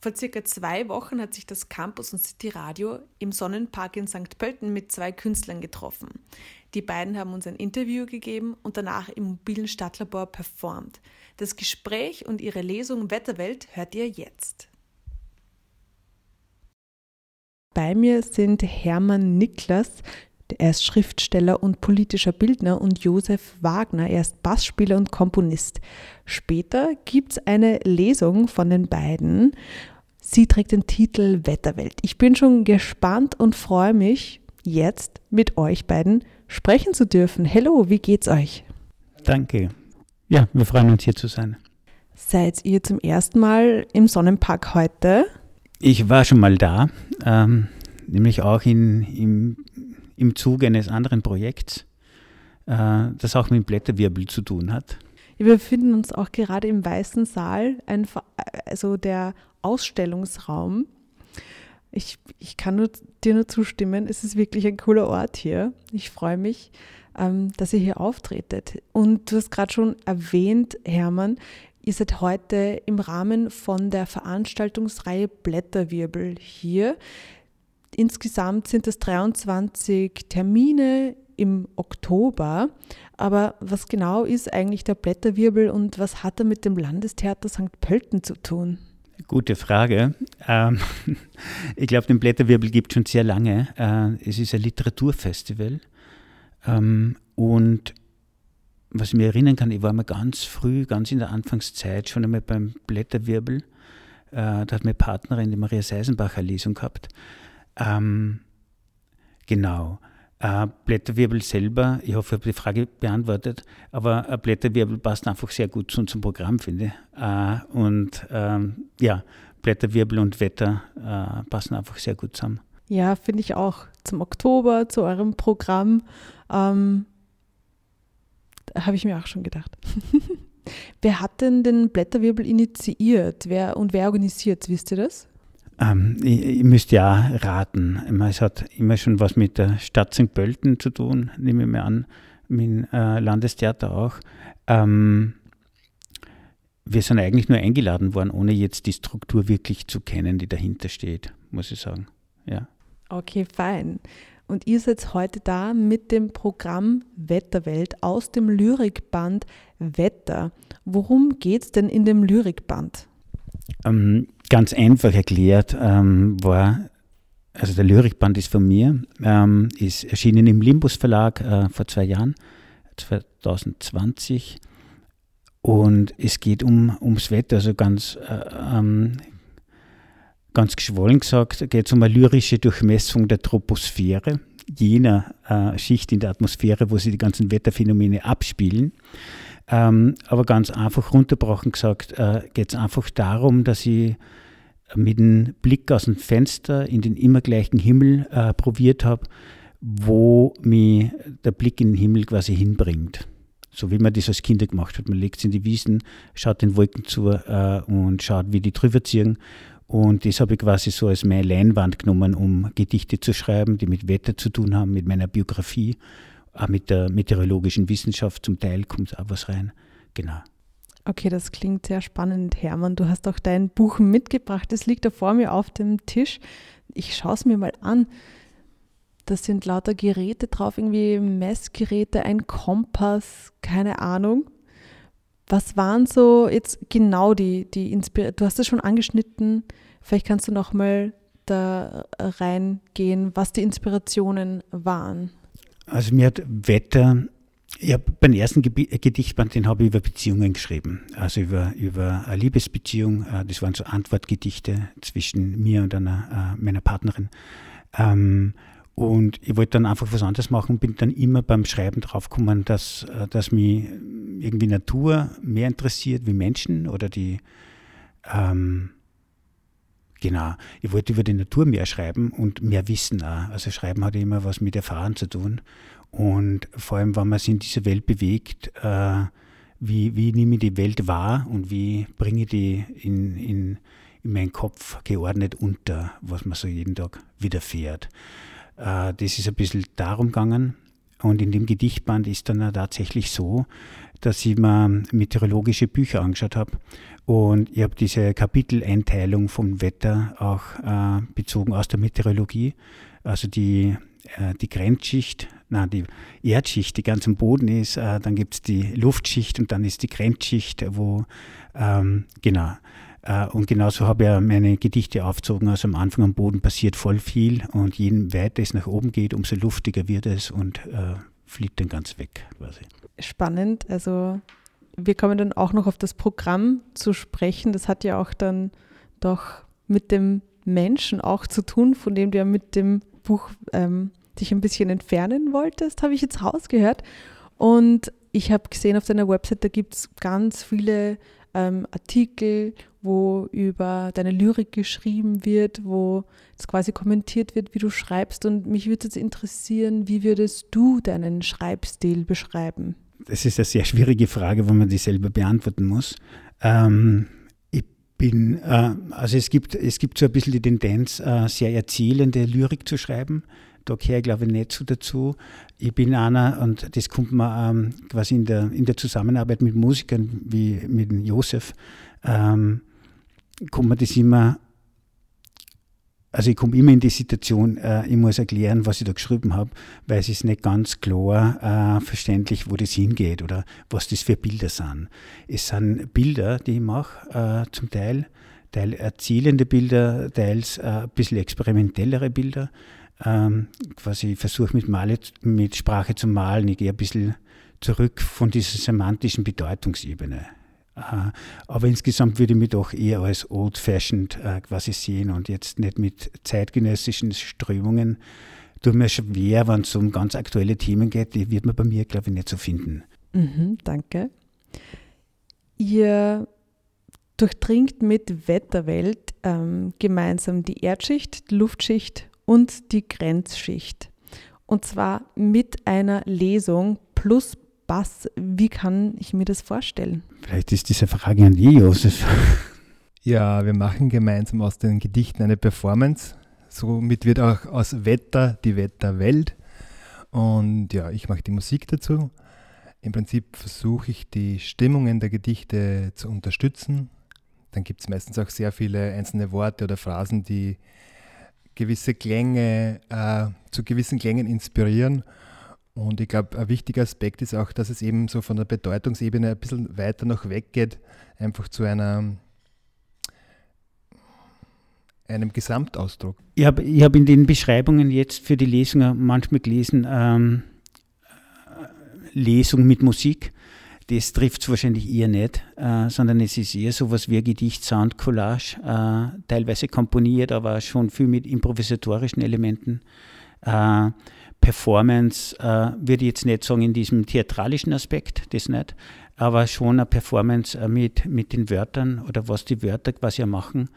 Vor circa zwei Wochen hat sich das Campus und City Radio im Sonnenpark in St. Pölten mit zwei Künstlern getroffen. Die beiden haben uns ein Interview gegeben und danach im mobilen Stadtlabor performt. Das Gespräch und ihre Lesung Wetterwelt hört ihr jetzt. Bei mir sind Hermann Niklas, er ist Schriftsteller und politischer Bildner und Josef Wagner, er ist Bassspieler und Komponist. Später gibt es eine Lesung von den beiden. Sie trägt den Titel Wetterwelt. Ich bin schon gespannt und freue mich, jetzt mit euch beiden sprechen zu dürfen. Hallo, wie geht's euch? Danke. Ja, wir freuen uns hier zu sein. Seid ihr zum ersten Mal im Sonnenpark heute? Ich war schon mal da, ähm, nämlich auch in, im im Zuge eines anderen Projekts, äh, das auch mit dem Blätterwirbel zu tun hat. Wir befinden uns auch gerade im Weißen Saal, ein, also der Ausstellungsraum. Ich, ich kann nur, dir nur zustimmen, es ist wirklich ein cooler Ort hier. Ich freue mich, ähm, dass ihr hier auftretet. Und du hast gerade schon erwähnt, Hermann, ihr seid heute im Rahmen von der Veranstaltungsreihe Blätterwirbel hier. Insgesamt sind es 23 Termine im Oktober. Aber was genau ist eigentlich der Blätterwirbel und was hat er mit dem Landestheater St. Pölten zu tun? Gute Frage. Ähm, ich glaube, den Blätterwirbel gibt es schon sehr lange. Äh, es ist ein Literaturfestival. Ähm, und was ich mir erinnern kann, ich war mal ganz früh, ganz in der Anfangszeit, schon einmal beim Blätterwirbel. Äh, da hat meine Partnerin, die Maria Seisenbacher, Lesung gehabt. Ähm, genau. Äh, Blätterwirbel selber, ich hoffe, ich habe die Frage beantwortet, aber ein Blätterwirbel passt einfach sehr gut zu unserem Programm, finde ich. Äh, und ähm, ja, Blätterwirbel und Wetter äh, passen einfach sehr gut zusammen. Ja, finde ich auch. Zum Oktober, zu eurem Programm, ähm, habe ich mir auch schon gedacht. wer hat denn den Blätterwirbel initiiert wer, und wer organisiert Wisst ihr das? Ähm, ich, ich müsste ja raten. Es hat immer schon was mit der Stadt St. Pölten zu tun, nehme ich mir an, mit dem äh, Landestheater auch. Ähm, wir sind eigentlich nur eingeladen worden, ohne jetzt die Struktur wirklich zu kennen, die dahinter steht, muss ich sagen. Ja. Okay, fein. Und ihr seid heute da mit dem Programm Wetterwelt aus dem Lyrikband Wetter. Worum geht es denn in dem Lyrikband? Ähm, ganz einfach erklärt ähm, war, also der Lyrikband ist von mir, ähm, ist erschienen im Limbus Verlag äh, vor zwei Jahren, 2020. Und es geht um, ums Wetter, also ganz, äh, ähm, ganz geschwollen gesagt, geht es um eine lyrische Durchmessung der Troposphäre, jener äh, Schicht in der Atmosphäre, wo sich die ganzen Wetterphänomene abspielen. Ähm, aber ganz einfach runterbrochen gesagt, äh, geht es einfach darum, dass ich mit dem Blick aus dem Fenster in den immer gleichen Himmel äh, probiert habe, wo mich der Blick in den Himmel quasi hinbringt. So wie man das als Kinder gemacht hat. Man legt es in die Wiesen, schaut den Wolken zu äh, und schaut, wie die drüber ziehen. Und das habe ich quasi so als meine Leinwand genommen, um Gedichte zu schreiben, die mit Wetter zu tun haben, mit meiner Biografie auch mit der meteorologischen Wissenschaft zum Teil kommt auch was rein. Genau. Okay, das klingt sehr spannend, Hermann. Du hast auch dein Buch mitgebracht. Das liegt da vor mir auf dem Tisch. Ich schaue es mir mal an. Da sind lauter Geräte drauf, irgendwie Messgeräte, ein Kompass, keine Ahnung. Was waren so jetzt genau die, die Inspirationen? Du hast es schon angeschnitten. Vielleicht kannst du noch mal da reingehen, was die Inspirationen waren. Also mir hat Wetter, ich habe beim ersten Gedichtband, den habe ich über Beziehungen geschrieben. Also über, über eine Liebesbeziehung. Äh, das waren so Antwortgedichte zwischen mir und einer, äh, meiner Partnerin. Ähm, und ich wollte dann einfach was anderes machen, bin dann immer beim Schreiben draufgekommen, dass, äh, dass mich irgendwie Natur mehr interessiert wie Menschen oder die, ähm, Genau. Ich wollte über die Natur mehr schreiben und mehr wissen auch. Also Schreiben hat immer was mit Erfahren zu tun. Und vor allem, wenn man sich in dieser Welt bewegt, äh, wie, wie nehme ich die Welt wahr und wie bringe ich die in, in, in meinen Kopf geordnet unter, was man so jeden Tag widerfährt. Äh, das ist ein bisschen darum gegangen. Und in dem Gedichtband ist dann tatsächlich so, dass ich mir meteorologische Bücher angeschaut habe. Und ich habe diese Kapiteleinteilung vom Wetter auch äh, bezogen aus der Meteorologie. Also die, äh, die Grenzschicht, na, die Erdschicht, die ganz am Boden ist, äh, dann gibt es die Luftschicht und dann ist die Grenzschicht, wo, ähm, genau, und genauso habe ich meine Gedichte aufgezogen. Also am Anfang am Boden passiert voll viel und je weiter es nach oben geht, umso luftiger wird es und äh, fliegt dann ganz weg quasi. Spannend. Also wir kommen dann auch noch auf das Programm zu sprechen. Das hat ja auch dann doch mit dem Menschen auch zu tun, von dem du ja mit dem Buch ähm, dich ein bisschen entfernen wolltest, habe ich jetzt rausgehört. Und ich habe gesehen auf deiner Website, da gibt es ganz viele ähm, Artikel, wo über deine Lyrik geschrieben wird, wo es quasi kommentiert wird, wie du schreibst. Und mich würde jetzt interessieren, wie würdest du deinen Schreibstil beschreiben? Das ist eine sehr schwierige Frage, wo man die selber beantworten muss. Ähm, bin, äh, also es gibt, es gibt so ein bisschen die Tendenz, äh, sehr erzählende Lyrik zu schreiben. Da gehöre ich glaube ich nicht so dazu. Ich bin einer, und das kommt mir ähm, quasi in der, in der Zusammenarbeit mit Musikern wie mit Josef, ähm, kommt mir das immer, also ich komme immer in die Situation, äh, ich muss erklären, was ich da geschrieben habe, weil es ist nicht ganz klar äh, verständlich, wo das hingeht oder was das für Bilder sind. Es sind Bilder, die ich mache, äh, zum Teil, teil erzählende Bilder, teils äh, ein bisschen experimentellere Bilder ähm, quasi versuche mit, mit Sprache zu malen. Ich gehe ein bisschen zurück von dieser semantischen Bedeutungsebene. Äh, aber insgesamt würde ich mich doch eher als old-fashioned äh, quasi sehen und jetzt nicht mit zeitgenössischen Strömungen. Tut mir schwer, wenn es um ganz aktuelle Themen geht, die wird man bei mir, glaube ich, nicht so finden. Mhm, danke. Ihr durchdringt mit Wetterwelt ähm, gemeinsam die Erdschicht, die Luftschicht und die Grenzschicht. Und zwar mit einer Lesung plus Bass. Wie kann ich mir das vorstellen? Vielleicht ist diese Frage an die, Josef. Ja, wir machen gemeinsam aus den Gedichten eine Performance. Somit wird auch aus Wetter die Wetterwelt. Und ja, ich mache die Musik dazu. Im Prinzip versuche ich die Stimmungen der Gedichte zu unterstützen. Dann gibt es meistens auch sehr viele einzelne Worte oder Phrasen, die gewisse Klänge, äh, zu gewissen Klängen inspirieren. Und ich glaube, ein wichtiger Aspekt ist auch, dass es eben so von der Bedeutungsebene ein bisschen weiter noch weggeht, einfach zu einer, einem Gesamtausdruck. Ich habe ich hab in den Beschreibungen jetzt für die Lesungen manchmal gelesen, ähm, Lesung mit Musik das trifft es wahrscheinlich eher nicht, äh, sondern es ist eher so was wie ein Gedicht Sound Collage, äh, teilweise komponiert, aber schon viel mit improvisatorischen Elementen. Äh, Performance äh, würde ich jetzt nicht sagen in diesem theatralischen Aspekt, das nicht, aber schon eine Performance äh, mit, mit den Wörtern oder was die Wörter quasi machen.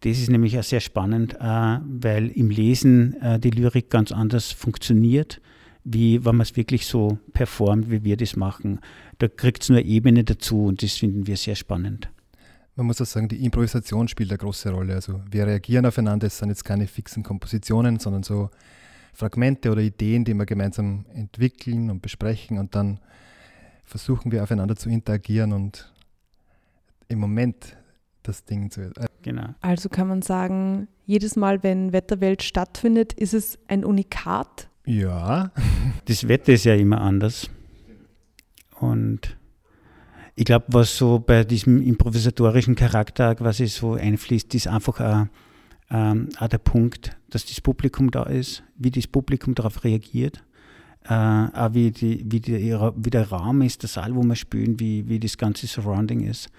Das ist nämlich auch sehr spannend, äh, weil im Lesen die Lyrik ganz anders funktioniert wie wenn man es wirklich so performt, wie wir das machen. Da kriegt es nur Ebene dazu und das finden wir sehr spannend. Man muss auch sagen, die Improvisation spielt eine große Rolle. Also wir reagieren aufeinander, es sind jetzt keine fixen Kompositionen, sondern so Fragmente oder Ideen, die wir gemeinsam entwickeln und besprechen und dann versuchen wir aufeinander zu interagieren und im Moment das Ding zu. Äh genau. Also kann man sagen, jedes Mal, wenn Wetterwelt stattfindet, ist es ein Unikat ja. Das Wetter ist ja immer anders. Und ich glaube, was so bei diesem improvisatorischen Charakter quasi so einfließt, ist einfach auch, ähm, auch der Punkt, dass das Publikum da ist, wie das Publikum darauf reagiert, äh, auch wie, die, wie, die, wie der Raum ist, der Saal, wo wir spielen, wie, wie das ganze Surrounding ist.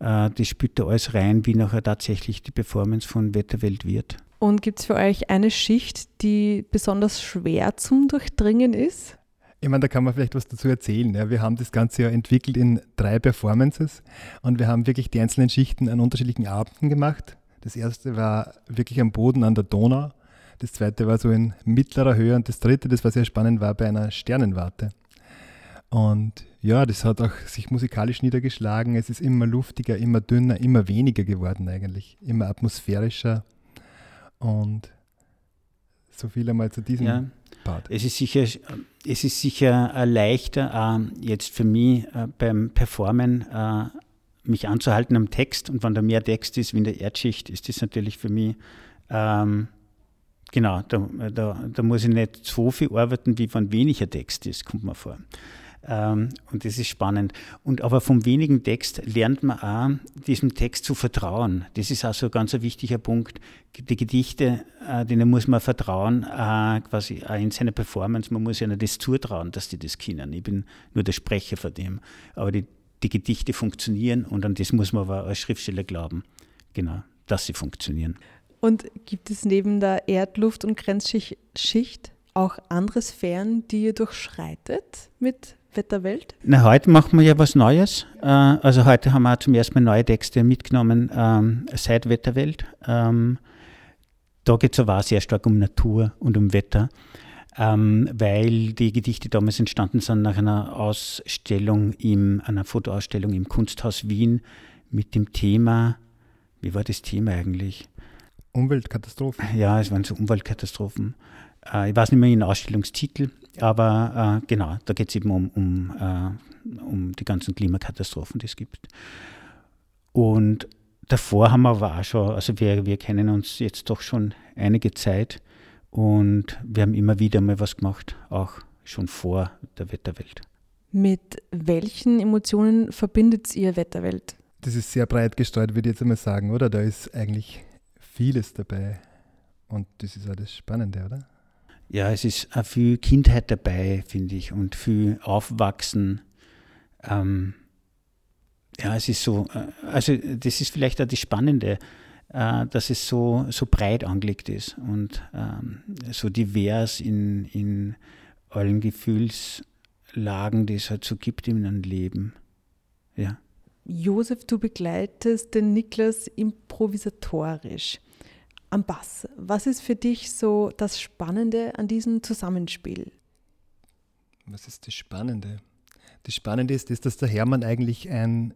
Äh, das spielt da alles rein, wie nachher tatsächlich die Performance von Wetterwelt wird. Und gibt es für euch eine Schicht, die besonders schwer zum Durchdringen ist? Ich meine, da kann man vielleicht was dazu erzählen. Ja. Wir haben das Ganze ja entwickelt in drei Performances und wir haben wirklich die einzelnen Schichten an unterschiedlichen Abenden gemacht. Das erste war wirklich am Boden an der Donau. Das zweite war so in mittlerer Höhe und das dritte, das war sehr spannend, war bei einer Sternenwarte. Und ja, das hat auch sich musikalisch niedergeschlagen. Es ist immer luftiger, immer dünner, immer weniger geworden eigentlich, immer atmosphärischer. Und so viel einmal zu diesem. Ja. Part. Es ist sicher, es ist sicher äh, leichter, äh, jetzt für mich äh, beim Performen mich anzuhalten am Text. Und wenn da mehr Text ist wie in der Erdschicht, ist das natürlich für mich, ähm, genau, da, da, da muss ich nicht so viel arbeiten, wie wenn weniger Text ist, kommt mir vor. Ähm, und das ist spannend. Und aber vom wenigen Text lernt man auch, diesem Text zu vertrauen. Das ist auch so ein ganz wichtiger Punkt. Die Gedichte, äh, denen muss man vertrauen, äh, quasi auch in seiner Performance. Man muss ihnen das zutrauen, dass die das können. Ich bin nur der Sprecher von dem. Aber die, die Gedichte funktionieren und an das muss man aber als Schriftsteller glauben. Genau, dass sie funktionieren. Und gibt es neben der Erdluft- und Grenzschicht auch andere Sphären, die ihr durchschreitet mit Wetterwelt? Na, heute machen wir ja was Neues. Äh, also heute haben wir zum ersten Mal neue Texte mitgenommen ähm, seit Wetterwelt. Ähm, da geht es aber auch sehr stark um Natur und um Wetter, ähm, weil die Gedichte damals entstanden sind nach einer Ausstellung, im, einer Fotoausstellung im Kunsthaus Wien mit dem Thema, wie war das Thema eigentlich? Umweltkatastrophen. Ja, es waren so Umweltkatastrophen. Äh, ich weiß nicht mehr den Ausstellungstitel, aber äh, genau, da geht es eben um, um, äh, um die ganzen Klimakatastrophen, die es gibt. Und davor haben wir aber auch schon, also wir, wir kennen uns jetzt doch schon einige Zeit und wir haben immer wieder mal was gemacht, auch schon vor der Wetterwelt. Mit welchen Emotionen verbindet ihr Wetterwelt? Das ist sehr breit gestreut, würde ich jetzt einmal sagen, oder? Da ist eigentlich vieles dabei. Und das ist auch das Spannende, oder? Ja, es ist auch viel Kindheit dabei, finde ich, und viel Aufwachsen. Ähm, ja, es ist so, äh, also das ist vielleicht auch das Spannende, äh, dass es so, so breit angelegt ist und ähm, so divers in, in allen Gefühlslagen, die es halt so gibt in einem Leben. Ja. Josef, du begleitest den Niklas improvisatorisch am Bass. Was ist für dich so das Spannende an diesem Zusammenspiel? Was ist das Spannende? Das Spannende ist, ist, dass der Hermann eigentlich ein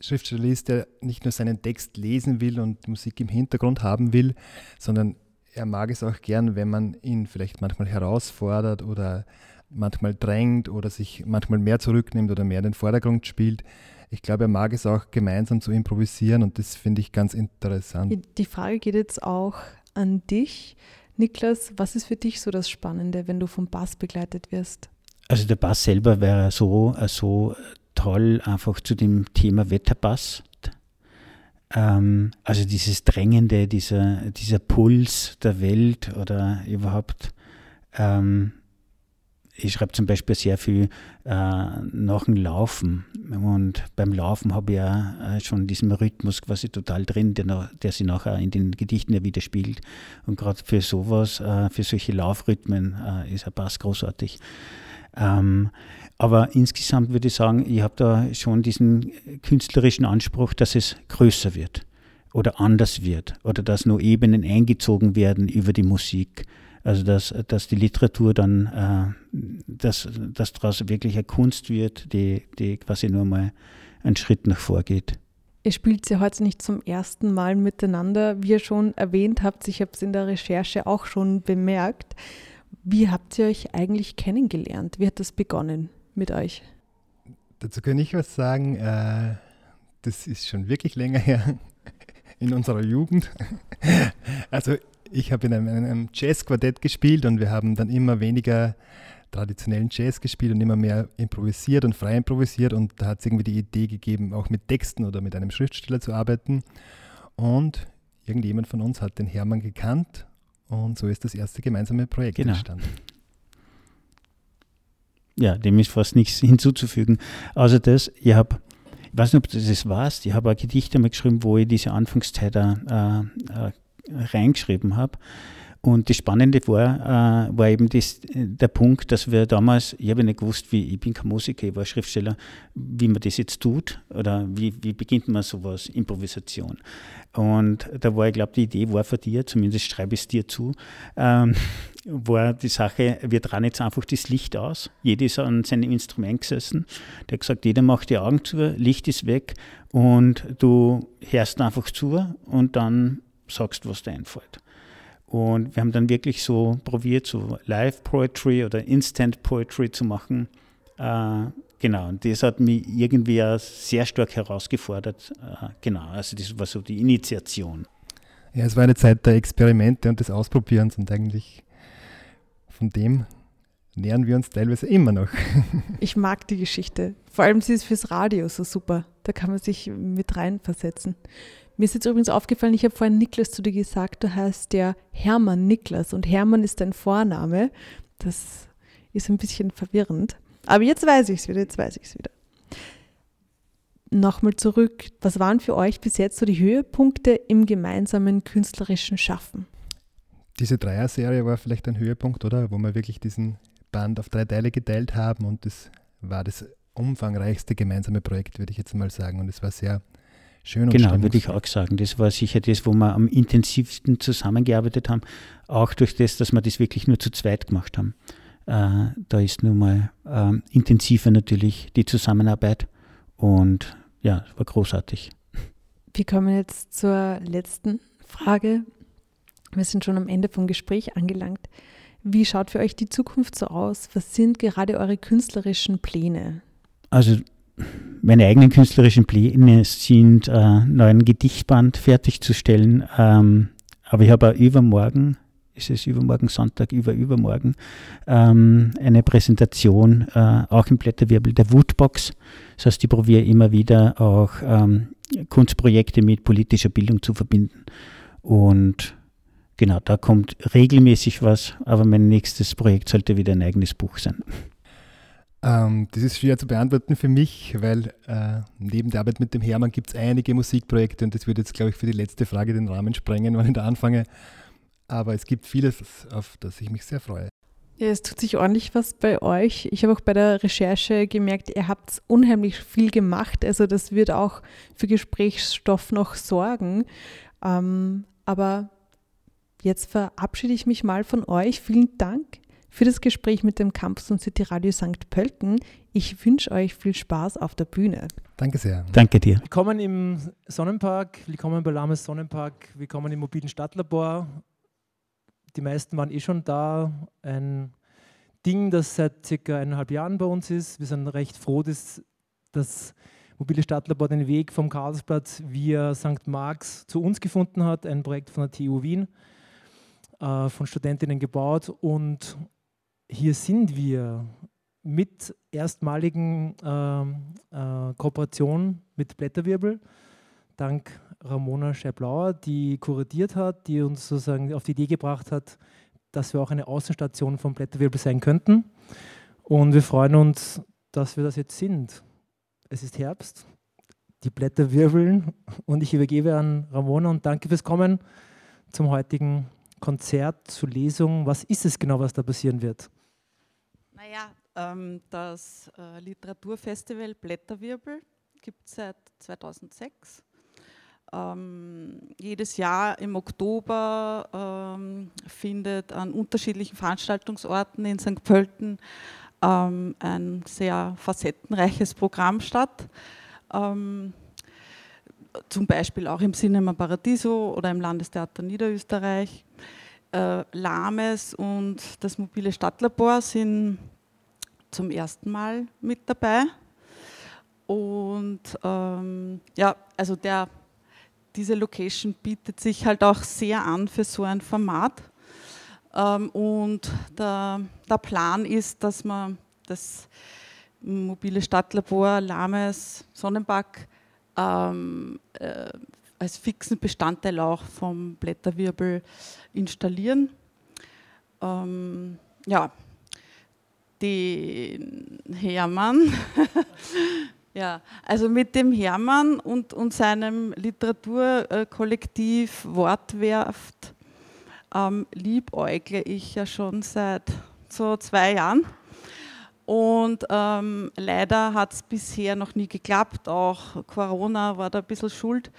Schriftsteller ist, der nicht nur seinen Text lesen will und Musik im Hintergrund haben will, sondern er mag es auch gern, wenn man ihn vielleicht manchmal herausfordert oder manchmal drängt oder sich manchmal mehr zurücknimmt oder mehr in den Vordergrund spielt ich glaube, er mag es auch gemeinsam zu improvisieren und das finde ich ganz interessant. Die Frage geht jetzt auch an dich. Niklas, was ist für dich so das Spannende, wenn du vom Bass begleitet wirst? Also der Bass selber wäre so, äh, so toll einfach zu dem Thema Wetter passt. Ähm, also dieses Drängende, dieser, dieser Puls der Welt oder überhaupt ähm, ich schreibe zum Beispiel sehr viel äh, nach dem Laufen. Und beim Laufen habe ich ja äh, schon diesen Rhythmus quasi total drin, der, der sich nachher in den Gedichten ja widerspiegelt. Und gerade für sowas, äh, für solche Laufrhythmen äh, ist ein Pass großartig. Ähm, aber insgesamt würde ich sagen, ich habe da schon diesen künstlerischen Anspruch, dass es größer wird oder anders wird oder dass nur Ebenen eingezogen werden über die Musik. Also dass, dass die Literatur dann, äh, dass, dass daraus wirklich eine Kunst wird, die, die quasi nur mal einen Schritt nach vor geht. Ihr spielt ja heute nicht zum ersten Mal miteinander. Wie ihr schon erwähnt habt, ich habe es in der Recherche auch schon bemerkt. Wie habt ihr euch eigentlich kennengelernt? Wie hat das begonnen mit euch? Dazu kann ich was sagen. Äh, das ist schon wirklich länger her in unserer Jugend. Also ich habe in einem, einem Jazz-Quartett gespielt und wir haben dann immer weniger traditionellen Jazz gespielt und immer mehr improvisiert und frei improvisiert und da hat es irgendwie die Idee gegeben, auch mit Texten oder mit einem Schriftsteller zu arbeiten und irgendjemand von uns hat den Hermann gekannt und so ist das erste gemeinsame Projekt genau. entstanden. Ja, dem ist fast nichts hinzuzufügen. Also das, ich habe, ich weiß nicht, ob du das warst, ich habe ein Gedicht einmal geschrieben, wo ich diese Anfangszeit äh, äh, reingeschrieben habe. Und das Spannende war, äh, war eben das, der Punkt, dass wir damals, ich habe nicht gewusst, wie, ich bin kein Musiker, ich war Schriftsteller, wie man das jetzt tut oder wie, wie beginnt man sowas, Improvisation. Und da war, ich glaube, die Idee war von dir, zumindest schreibe ich es dir zu, ähm, war die Sache, wir tragen jetzt einfach das Licht aus. Jeder ist an seinem Instrument gesessen. Der hat gesagt, jeder macht die Augen zu, Licht ist weg und du hörst einfach zu und dann sagst, was dir einfällt. Und wir haben dann wirklich so probiert, so Live-Poetry oder Instant-Poetry zu machen. Äh, genau, und das hat mich irgendwie auch sehr stark herausgefordert. Äh, genau, also das war so die Initiation. Ja, es war eine Zeit der Experimente und des Ausprobierens und eigentlich von dem nähern wir uns teilweise immer noch. ich mag die Geschichte. Vor allem sie ist fürs Radio so super. Da kann man sich mit reinversetzen. Mir ist jetzt übrigens aufgefallen, ich habe vorhin Niklas zu dir gesagt, du heißt ja Hermann Niklas und Hermann ist dein Vorname. Das ist ein bisschen verwirrend. Aber jetzt weiß ich es wieder, jetzt weiß ich es wieder. Nochmal zurück, was waren für euch bis jetzt so die Höhepunkte im gemeinsamen künstlerischen Schaffen? Diese Dreier-Serie war vielleicht ein Höhepunkt, oder? Wo wir wirklich diesen Band auf drei Teile geteilt haben und das war das umfangreichste gemeinsame Projekt, würde ich jetzt mal sagen. Und es war sehr schön und Genau, würde ich auch sagen. Das war sicher das, wo wir am intensivsten zusammengearbeitet haben. Auch durch das, dass wir das wirklich nur zu zweit gemacht haben. Äh, da ist nun mal äh, intensiver natürlich die Zusammenarbeit und ja, es war großartig. Wir kommen jetzt zur letzten Frage. Wir sind schon am Ende vom Gespräch angelangt. Wie schaut für euch die Zukunft so aus? Was sind gerade eure künstlerischen Pläne? Also meine eigenen künstlerischen Pläne sind, äh, neuen Gedichtband fertigzustellen. Ähm, aber ich habe auch übermorgen, ist es übermorgen Sonntag, über übermorgen, ähm, eine Präsentation, äh, auch im Blätterwirbel der Woodbox. Das heißt, ich probiere immer wieder auch ähm, Kunstprojekte mit politischer Bildung zu verbinden. Und genau, da kommt regelmäßig was, aber mein nächstes Projekt sollte wieder ein eigenes Buch sein. Ähm, das ist schwer zu beantworten für mich, weil äh, neben der Arbeit mit dem Hermann gibt es einige Musikprojekte und das würde jetzt, glaube ich, für die letzte Frage den Rahmen sprengen, wenn ich da anfange. Aber es gibt vieles, auf das ich mich sehr freue. Ja, es tut sich ordentlich was bei euch. Ich habe auch bei der Recherche gemerkt, ihr habt unheimlich viel gemacht. Also das wird auch für Gesprächsstoff noch sorgen. Ähm, aber Jetzt verabschiede ich mich mal von euch. Vielen Dank für das Gespräch mit dem Campus und City Radio St. Pölten. Ich wünsche euch viel Spaß auf der Bühne. Danke sehr. Danke dir. Willkommen im Sonnenpark, willkommen bei Lames Sonnenpark, willkommen im mobilen Stadtlabor. Die meisten waren eh schon da. Ein Ding, das seit circa eineinhalb Jahren bei uns ist. Wir sind recht froh, dass das mobile Stadtlabor den Weg vom Karlsplatz via St. Marx zu uns gefunden hat, ein Projekt von der TU Wien äh, von Studentinnen gebaut und hier sind wir mit erstmaligen äh, äh, Kooperation mit Blätterwirbel, dank Ramona Scherblauer, die kuratiert hat, die uns sozusagen auf die Idee gebracht hat, dass wir auch eine Außenstation von Blätterwirbel sein könnten. Und wir freuen uns, dass wir das jetzt sind. Es ist Herbst, die Blätter wirbeln und ich übergebe an Ramona und danke fürs Kommen zum heutigen Konzert, zu Lesung? Was ist es genau, was da passieren wird? Naja, ähm, das äh, Literaturfestival Blätterwirbel gibt es seit 2006. Ähm, jedes Jahr im Oktober ähm, findet an unterschiedlichen Veranstaltungsorten in St. Pölten ähm, ein sehr facettenreiches Programm statt. Ähm, zum Beispiel auch im Cinema Paradiso oder im Landestheater Niederösterreich. Äh, Lames und das mobile Stadtlabor sind zum ersten Mal mit dabei. Und ähm, ja, also der, diese Location bietet sich halt auch sehr an für so ein Format. Ähm, und der, der Plan ist, dass man das mobile Stadtlabor Lames Sonnenpark ähm, äh, als fixen Bestandteil auch vom Blätterwirbel installieren. Ähm, ja, den Hermann, ja, also mit dem Hermann und, und seinem Literaturkollektiv Wortwerft ähm, liebäugle ich ja schon seit so zwei Jahren. Und ähm, leider hat es bisher noch nie geklappt. Auch Corona war da ein bisschen schuld,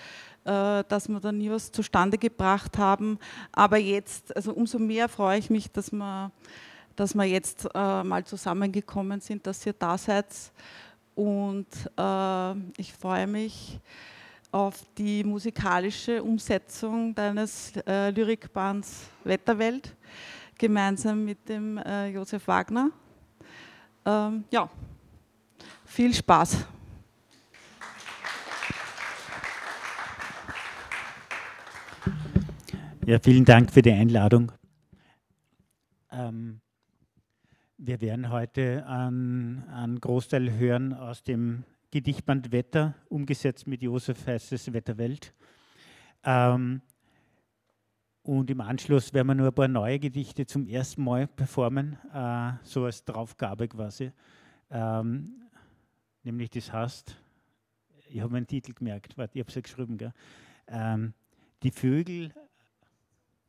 dass wir da nie was zustande gebracht haben. Aber jetzt, also umso mehr freue ich mich, dass wir, dass wir jetzt äh, mal zusammengekommen sind, dass ihr da seid. Und äh, ich freue mich auf die musikalische Umsetzung deines äh, Lyrikbands Wetterwelt gemeinsam mit dem äh, Josef Wagner. Ähm, ja, viel Spaß. Ja, vielen Dank für die Einladung. Ähm, wir werden heute einen Großteil hören aus dem Gedichtband Wetter, umgesetzt mit Josef Heißes Wetterwelt. Ähm, und im Anschluss werden wir nur ein paar neue Gedichte zum ersten Mal performen, äh, so als Draufgabe quasi. Ähm, nämlich das heißt, ich habe meinen Titel gemerkt, warte, ich habe es ja geschrieben? Ähm, die Vögel,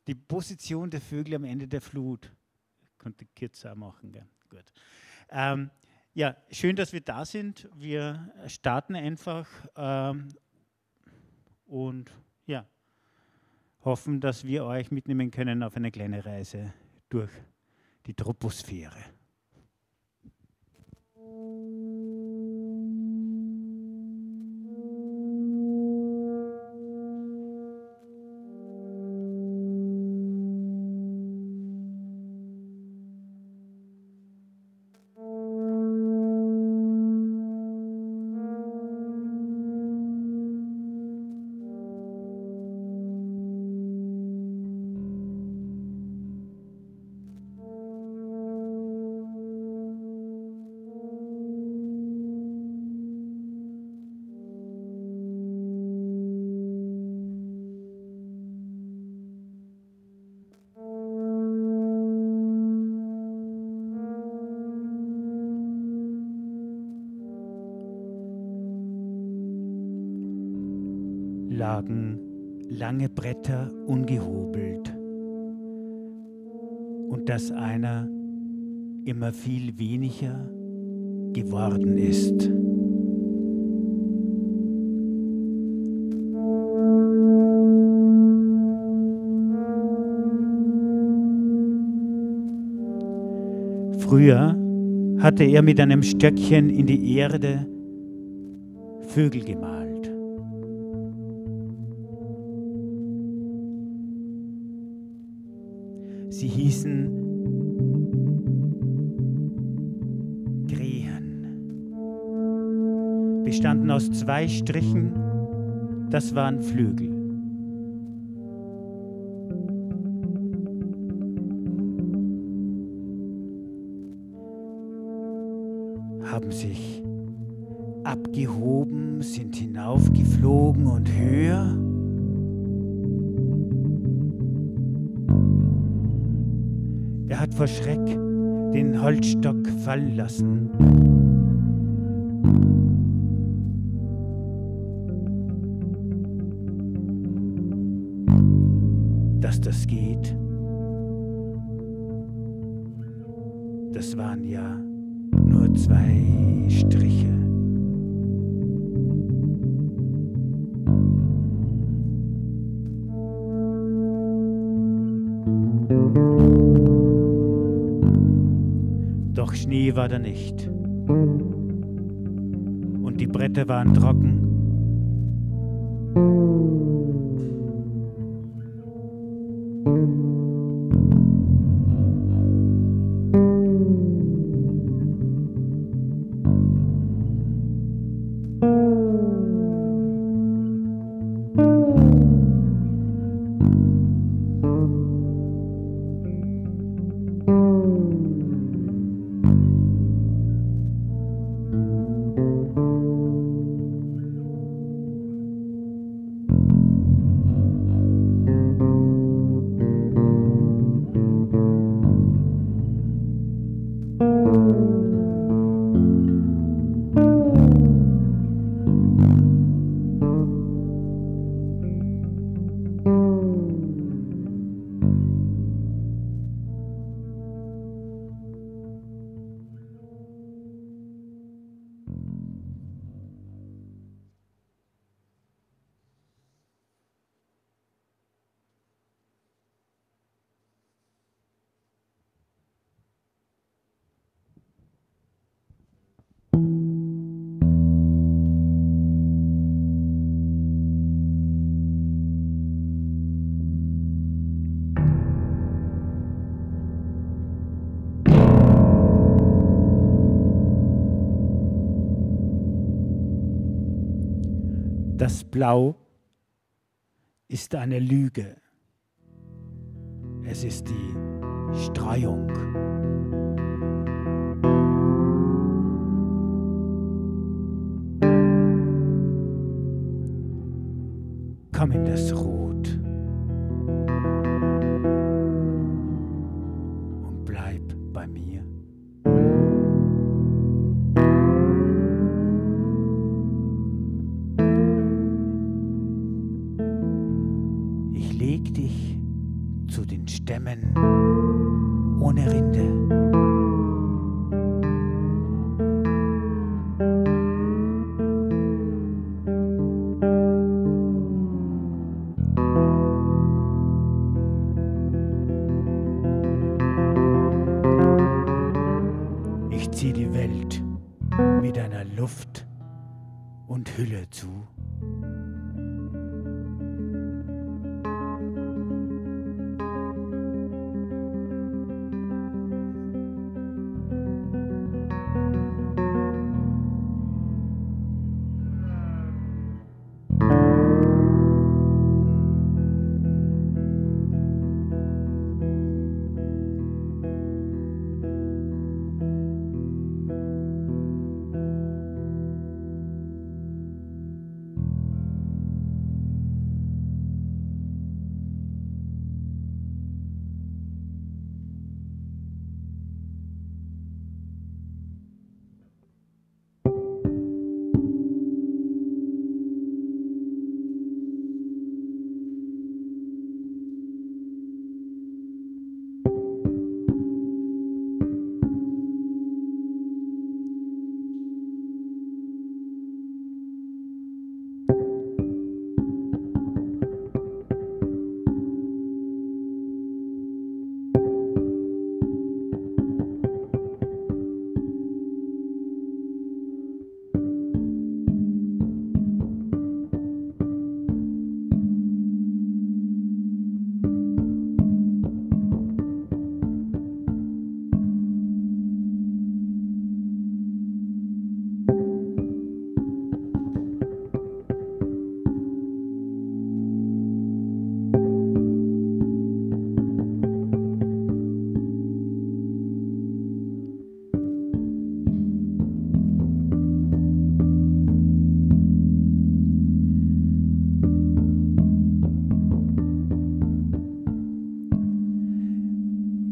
die Position der Vögel am Ende der Flut. Ich konnte kürzer machen, gell? gut. Ähm, ja, schön, dass wir da sind. Wir starten einfach ähm, und ja, hoffen, dass wir euch mitnehmen können auf eine kleine Reise durch die Troposphäre. Lagen lange Bretter ungehobelt und dass einer immer viel weniger geworden ist. Früher hatte er mit einem Stöckchen in die Erde Vögel gemalt. Hießen Krähen. Bestanden aus zwei Strichen, das waren Flügel. Lassen. Blau ist eine Lüge. Es ist die Streuung. Komm in das Rot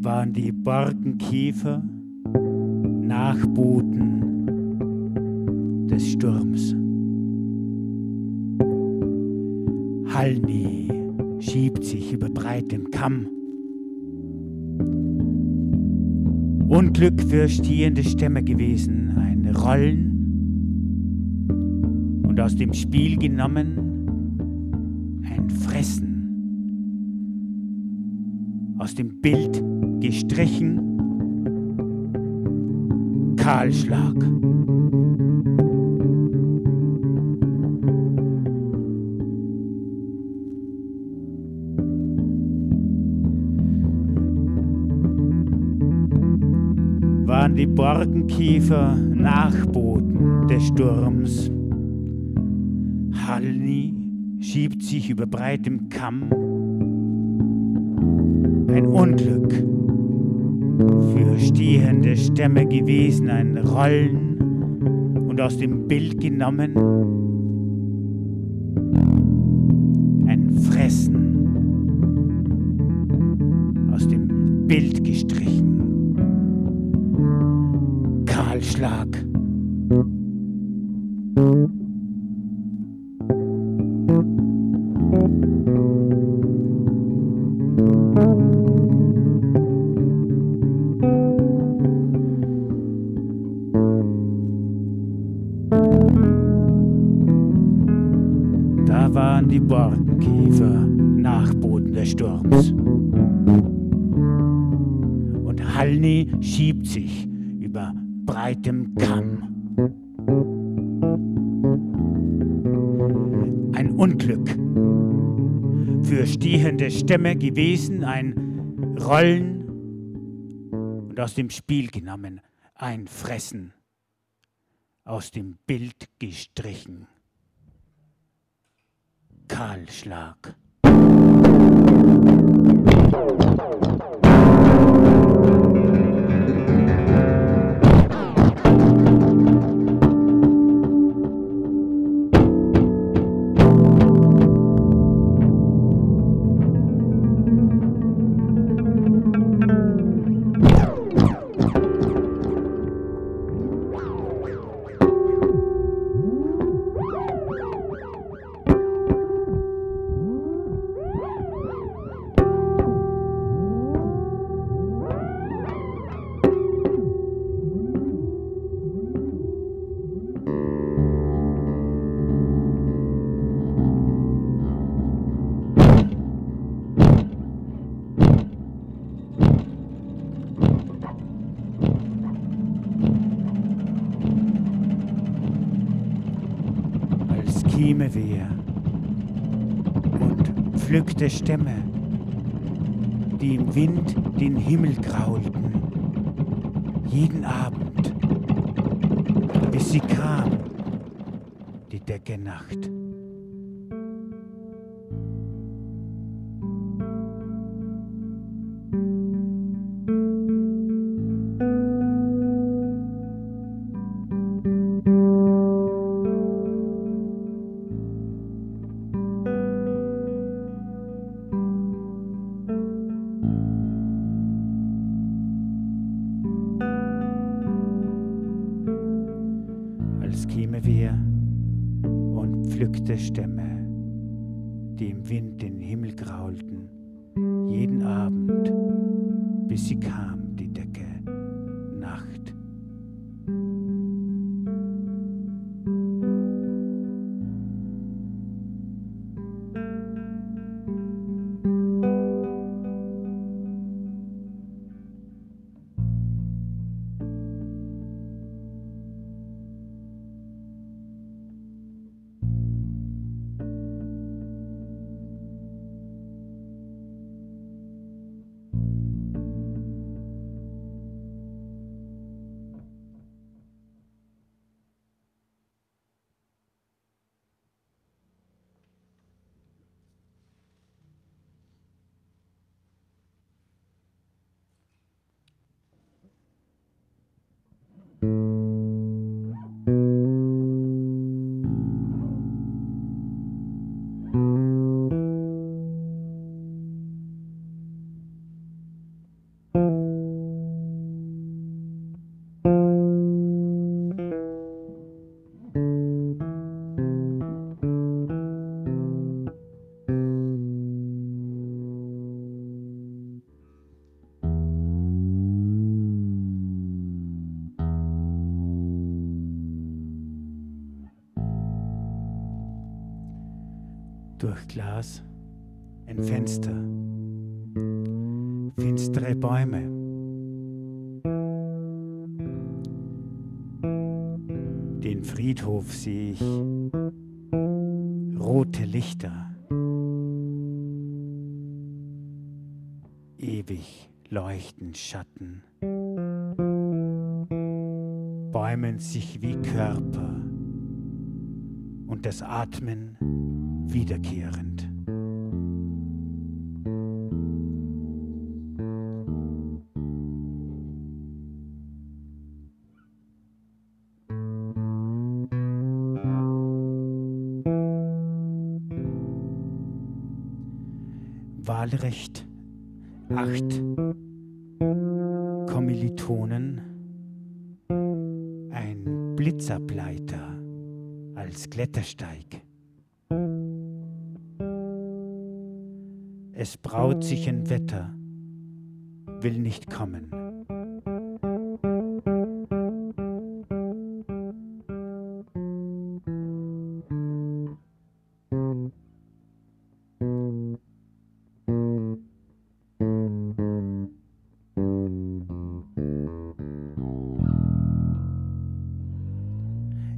waren die Borkenkäfer Nachboten des Sturms. Halni schiebt sich über breitem Kamm. Unglück für stehende Stämme gewesen, ein Rollen und aus dem Spiel genommen ein Fressen aus dem Bild gestrichen. Kahlschlag. Waren die Borkenkäfer Nachboten des Sturms. Halni schiebt sich über breitem Kamm Unglück. Für stehende Stämme gewesen, ein Rollen und aus dem Bild genommen Stämme gewesen, ein Rollen und aus dem Spiel genommen, ein Fressen, aus dem Bild gestrichen. Kahlschlag. Pflückte Stämme, die im Wind den Himmel graulten, jeden Abend, bis sie kam, die Decke Nacht. Durch Glas ein Fenster, finstere Bäume. Den Friedhof sehe ich, rote Lichter, ewig leuchten Schatten, bäumen sich wie Körper und das Atmen wiederkehrend. Wahlrecht acht Kommilitonen, ein Blitzableiter als Klettersteig. Es braut sich ein Wetter, will nicht kommen.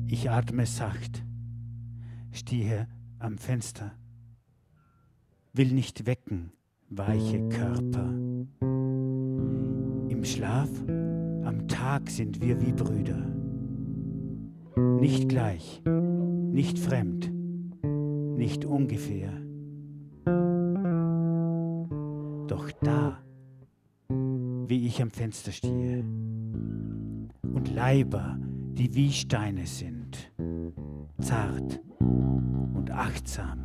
Ich atme sacht, stehe am Fenster, will nicht wecken, weiche Körper. Im Schlaf, am Tag sind wir wie Brüder. Nicht gleich, nicht fremd, nicht ungefähr. Doch da, wie ich am Fenster stehe, und Leiber, die wie Steine sind, zart und achtsam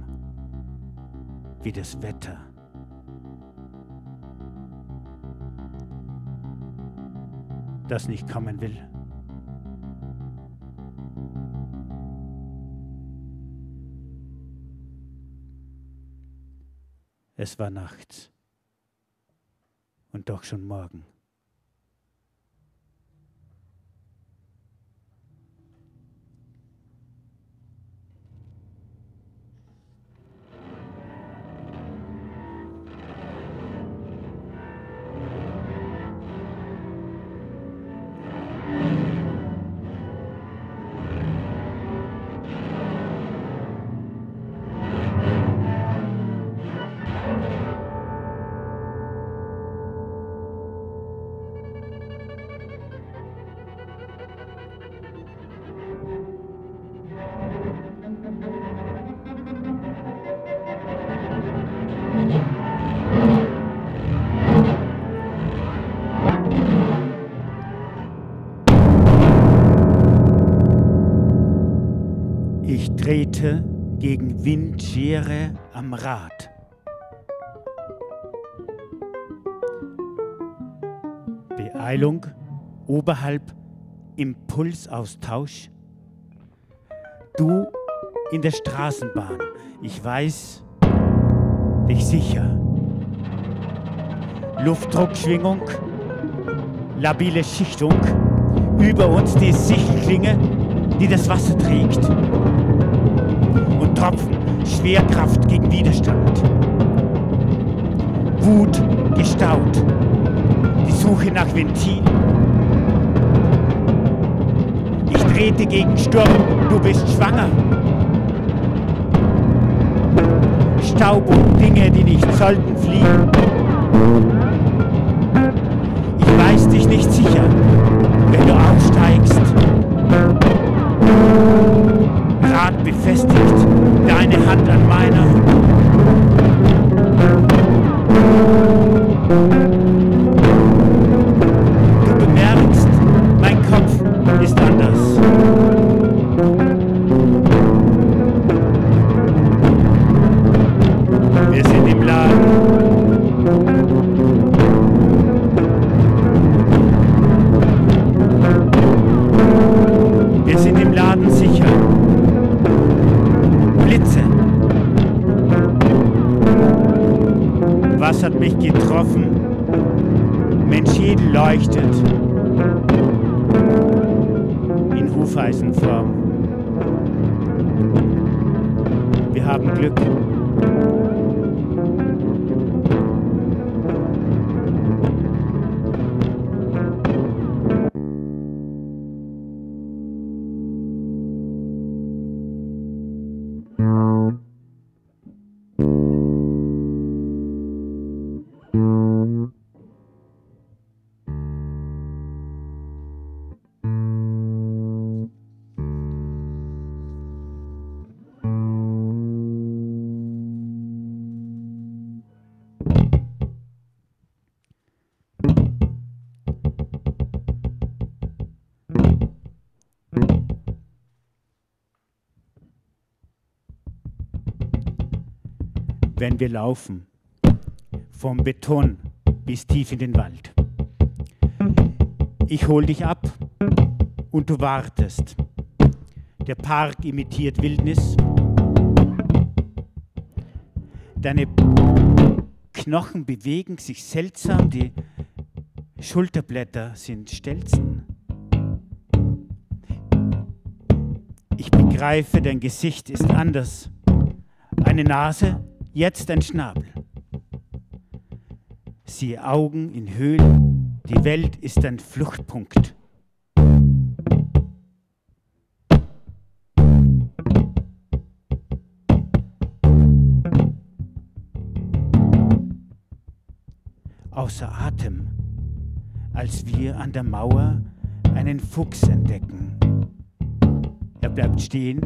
wie das Wetter. das nicht kommen will. Es war nachts und doch schon morgen. Drehte gegen Windschere am Rad. Beeilung oberhalb Impulsaustausch. Du in der Straßenbahn, ich weiß dich sicher. Luftdruckschwingung, labile Schichtung, über uns die Sichtklinge, die das Wasser trägt. Tropfen, Schwerkraft gegen Widerstand. Wut gestaut, die Suche nach Ventil. Ich trete gegen Sturm, du bist schwanger. Staub und Dinge, die nicht sollten fliegen. Deine Hand an meiner. Wenn wir laufen, vom Beton bis tief in den Wald. Ich hol dich ab und du wartest. Der Park imitiert Wildnis. Deine Knochen bewegen sich seltsam, die Schulterblätter sind Stelzen. Ich begreife, dein Gesicht ist anders. Eine Nase, jetzt ein Schnabel. Siehe Augen in Höhlen, die Welt ist ein Fluchtpunkt. Außer Atem, als wir an der Mauer einen Fuchs entdecken. Er bleibt stehen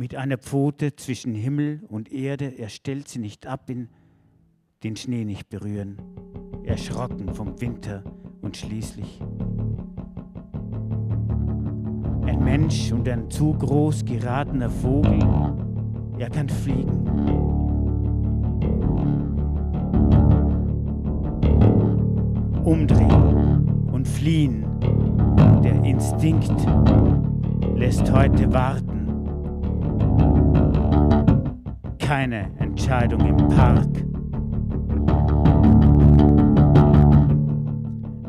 Mit einer Pfote zwischen Himmel und Erde, er stellt sie nicht ab, in den Schnee nicht berühren, erschrocken vom Winter und schließlich ein Mensch und ein zu groß geratener Vogel, er kann fliegen. Umdrehen und fliehen, der Instinkt lässt heute warten. Keine Entscheidung im Park.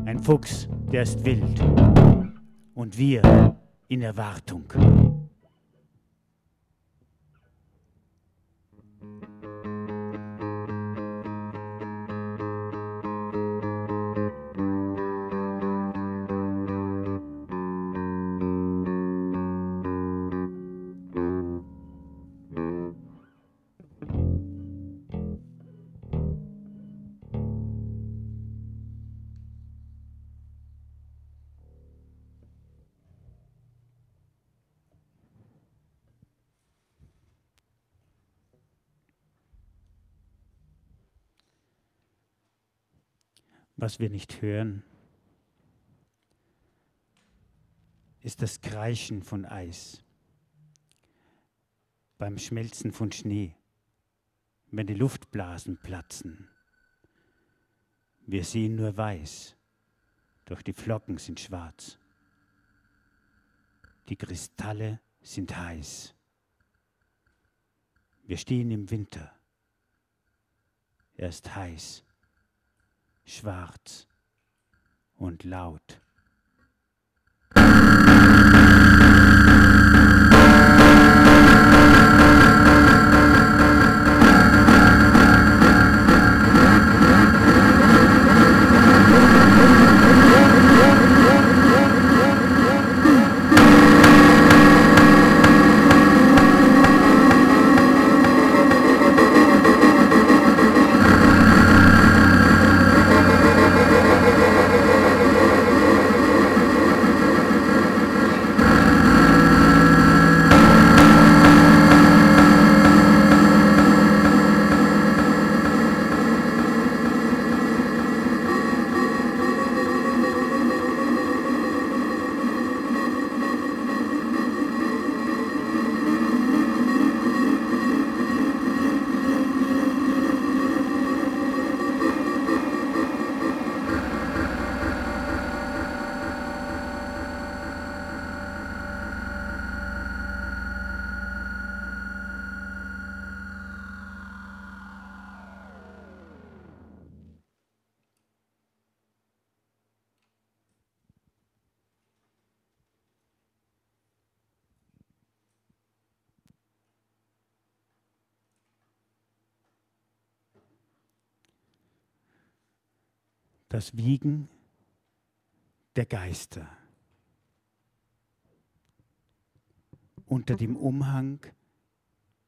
Ein Fuchs, der ist wild. Und wir in Erwartung. Was wir nicht hören, ist das Kreischen von Eis beim Schmelzen von Schnee, wenn die Luftblasen platzen. Wir sehen nur weiß, doch die Flocken sind schwarz. Die Kristalle sind heiß. Wir stehen im Winter. Er ist heiß schwarz und laut. Das Wiegen der Geister. Unter dem Umhang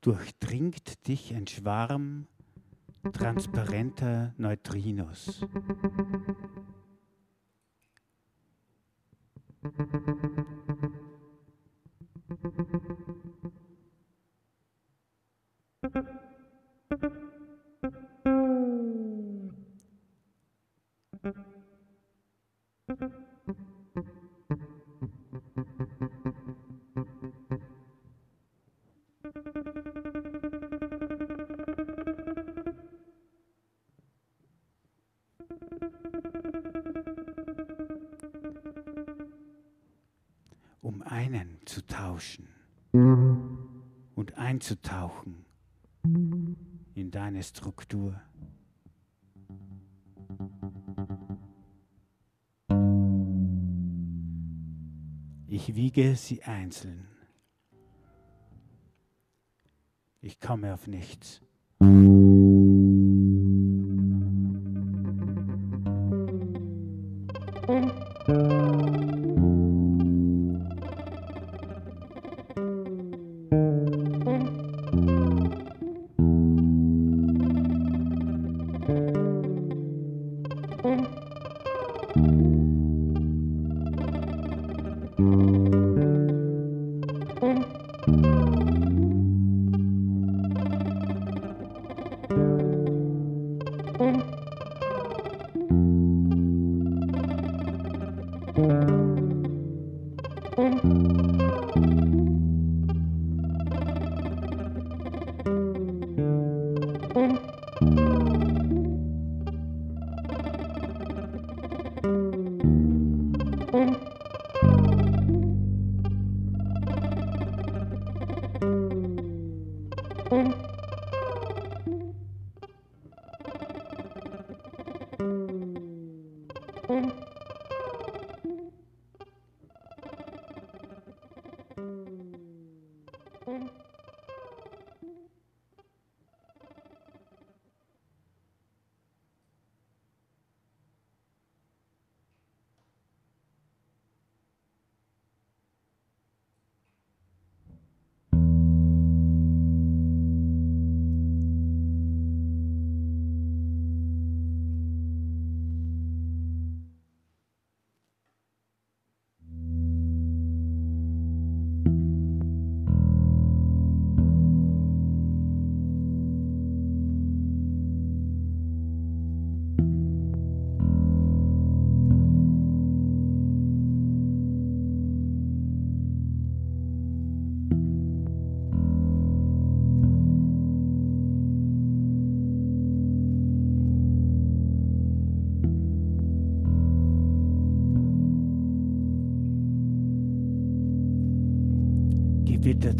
durchdringt dich ein Schwarm transparenter Neutrinos. Um einen zu tauschen und einzutauchen in deine Struktur. Wiege sie einzeln. Ich komme auf nichts. Música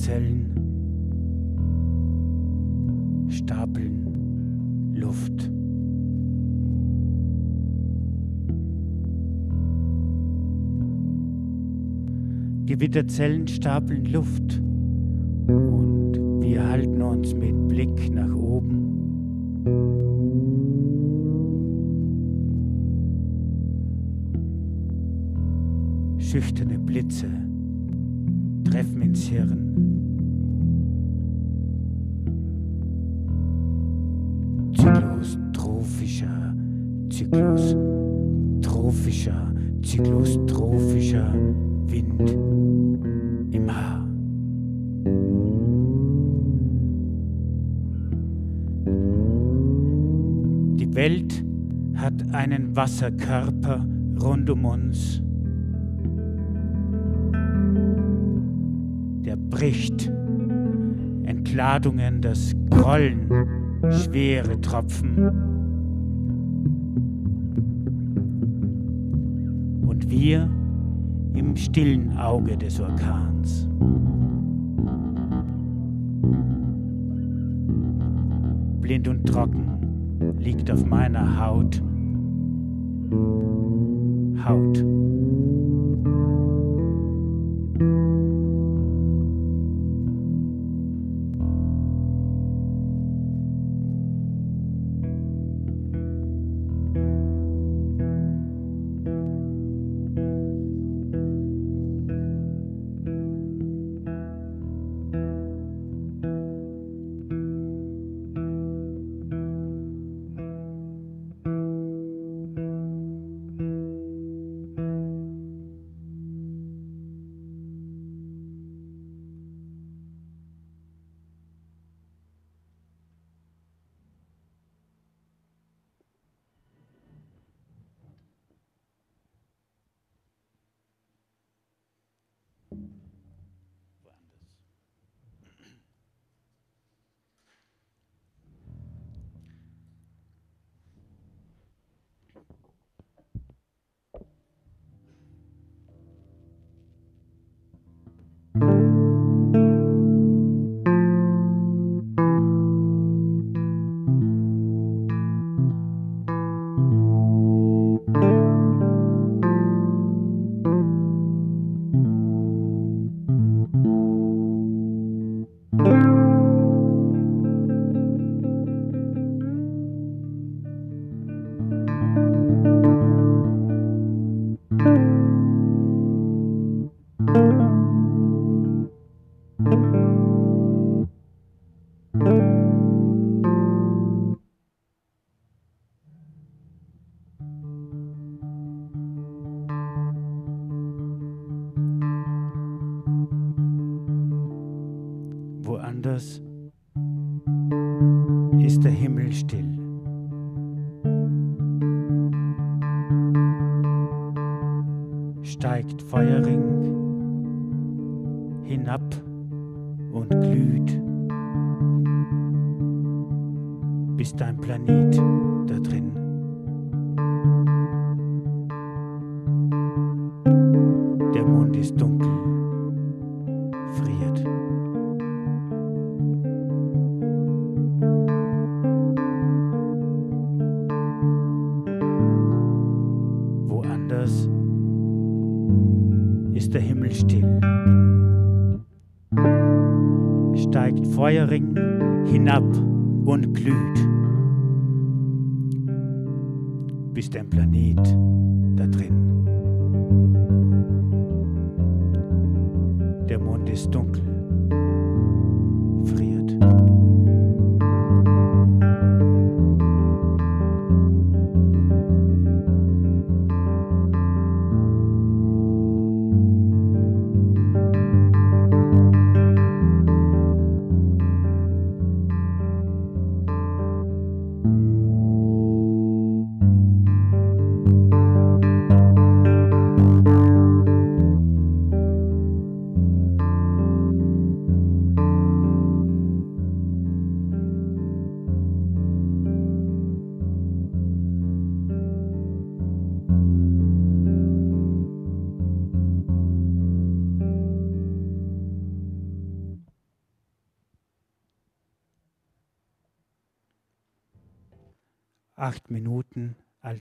Gewitterzellen, Stapeln, Luft. Gewitterzellen stapeln Luft und wir halten uns mit Blick nach oben. Schüchterne Blitze treffen ins Hirn. Zyklus trophischer, Zyklus trophischer, Zyklus trophischer Wind im Haar. Die Welt hat einen Wasserkörper rund um uns. Der bricht. Entladungen, das Grollen, schwere Tropfen. Und wir im stillen Auge des Orkans. Blind und trocken liegt auf meiner Haut Haut.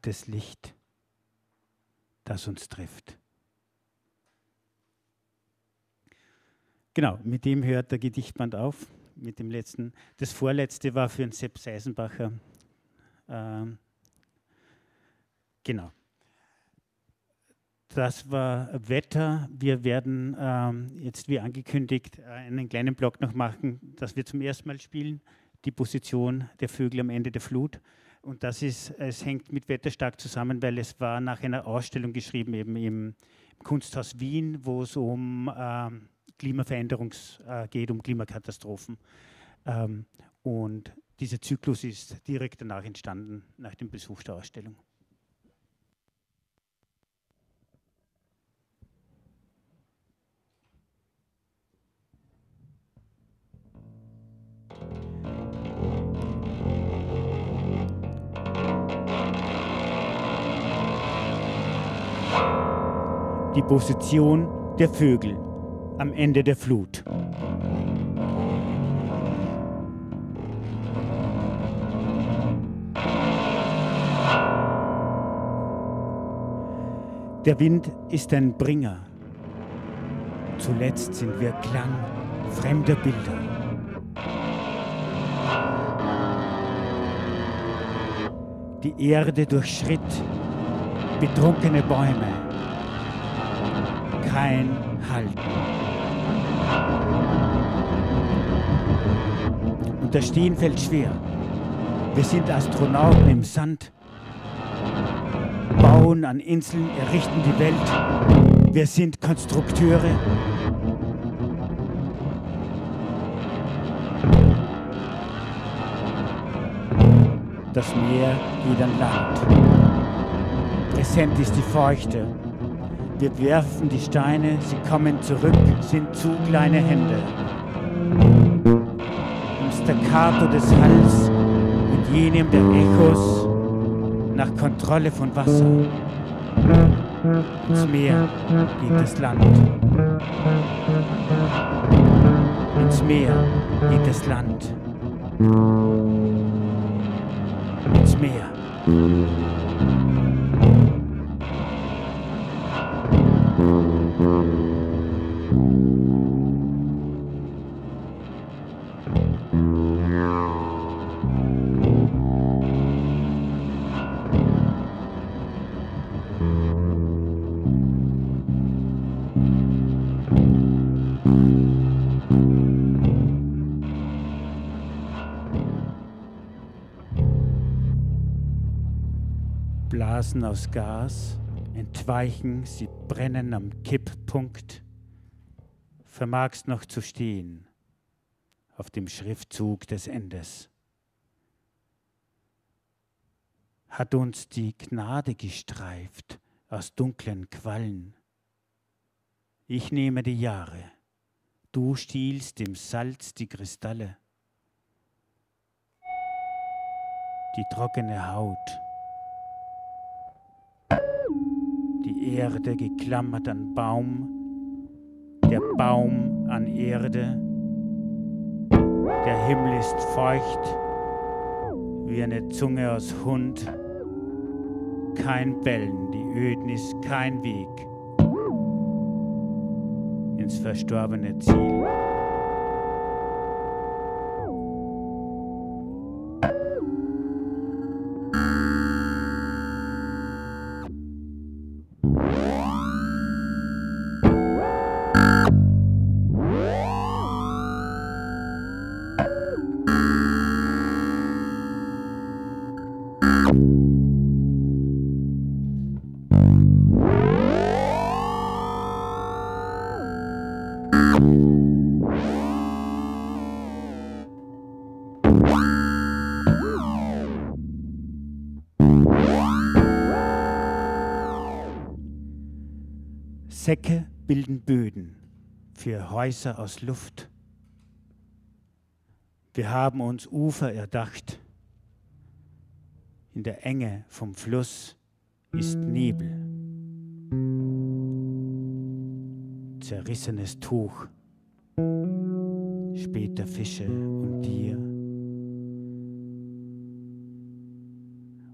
Altes Licht, das uns trifft. Genau, mit dem hört der Gedichtband auf, mit dem letzten. Das vorletzte war für den Sepp Seisenbacher. Ähm, genau. Das war Wetter. Wir werden ähm, jetzt, wie angekündigt, einen kleinen Block noch machen, dass wir zum ersten Mal spielen. Die Position der Vögel am Ende der Flut. Und das ist, es hängt mit Wetter stark zusammen, weil es war nach einer Ausstellung geschrieben, eben im, Kunsthaus Wien, wo es um ähm, Klimaveränderung äh, geht, um Klimakatastrophen. Ähm, und dieser Zyklus ist direkt danach entstanden, nach dem Besuch der Ausstellung. Die Position der Vögel am Ende der Flut. Der Wind ist ein Bringer. Zuletzt sind wir Klang fremder Bilder. Die Erde durchschritt betrunkene Bäume kein Halten. Und das Stehen fällt schwer. Wir sind Astronauten im Sand, bauen an Inseln, errichten die Welt. Wir sind Konstrukteure. Das Meer geht an Land. Präsent ist die Feuchte, wir werfen die Steine, sie kommen zurück, sind zu kleine Hände. Im Staccato des Hals und jenem der Echos nach Kontrolle von Wasser. Ins Meer geht das Land. Ins Meer geht das Land. Ins Meer. Blasen aus Gas entweichen, sie brennen am Kipppunkt. Vermagst noch zu stehen auf dem Schriftzug des Endes. Hat uns die Gnade gestreift aus dunklen Quallen. Ich nehme die Jahre, du stiehlst im Salz die Kristalle, die trockene Haut die Erde geklammert an Baum, der Baum an Erde, der Himmel ist feucht wie eine Zunge aus Hund, kein Bellen, die Ödnis, kein Weg. ins verstorbene Ziel. Säcke bilden Böden für Häuser aus Luft. Wir haben uns Ufer erdacht. In der Enge vom Fluss ist Nebel. Zerrissenes Tuch, später Fische und dir.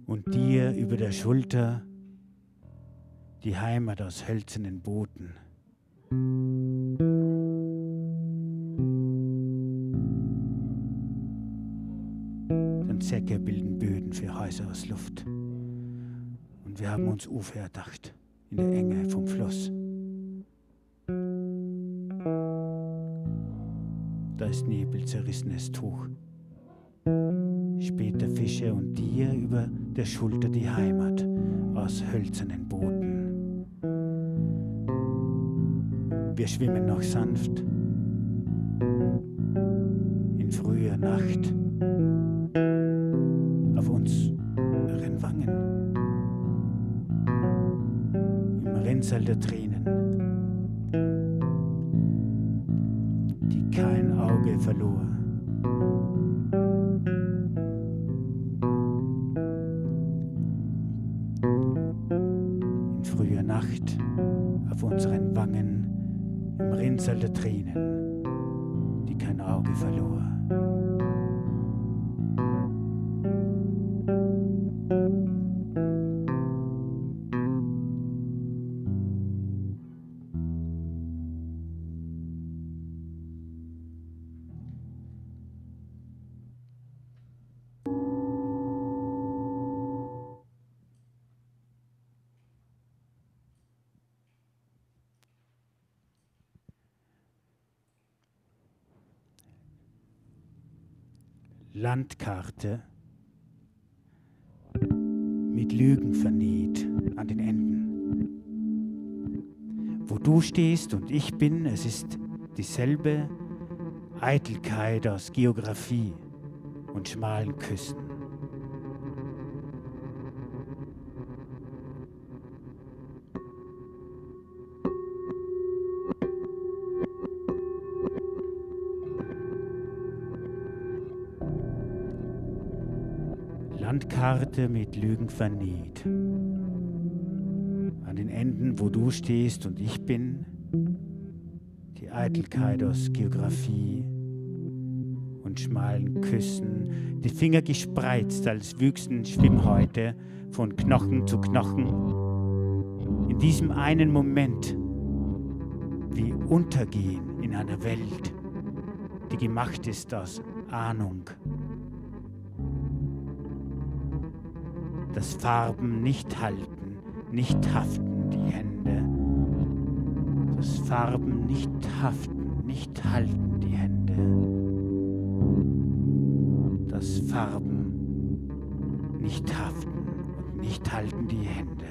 Und dir über der Schulter die Heimat aus hölzernen Booten. Denn Säcke bilden Böden für Häuser aus Luft. Und wir haben uns Ufer erdacht in der Enge vom Fluss. Da ist Nebel, zerrissenes Tuch. Später Fische und dir über der Schulter die Heimat aus hölzernen Booten. Wir schwimmen noch sanft. In früher Nacht. Auf unseren Wangen. Im Rinnsal der Tränen, Rinnsal der Tränen, die kein Auge verlor. Landkarte mit Lügen vernäht an den Enden. Wo du stehst und ich bin, es ist dieselbe Eitelkeit aus Geografie und schmalen Küsten. Landkarte mit Lügen vernäht. An den Enden, wo du stehst und ich bin, die Eitelkeit aus Geografie und schmalen Küssen, die Finger gespreizt, als wüchsen Schwimmhäute von Knochen zu Knochen. In diesem einen Moment, wie untergehen in einer Welt, die gemacht ist aus Ahnung dass Farben nicht halten, nicht haften die Hände, dass Farben nicht haften, nicht halten die Hände, dass Farben nicht haften und nicht halten die Hände.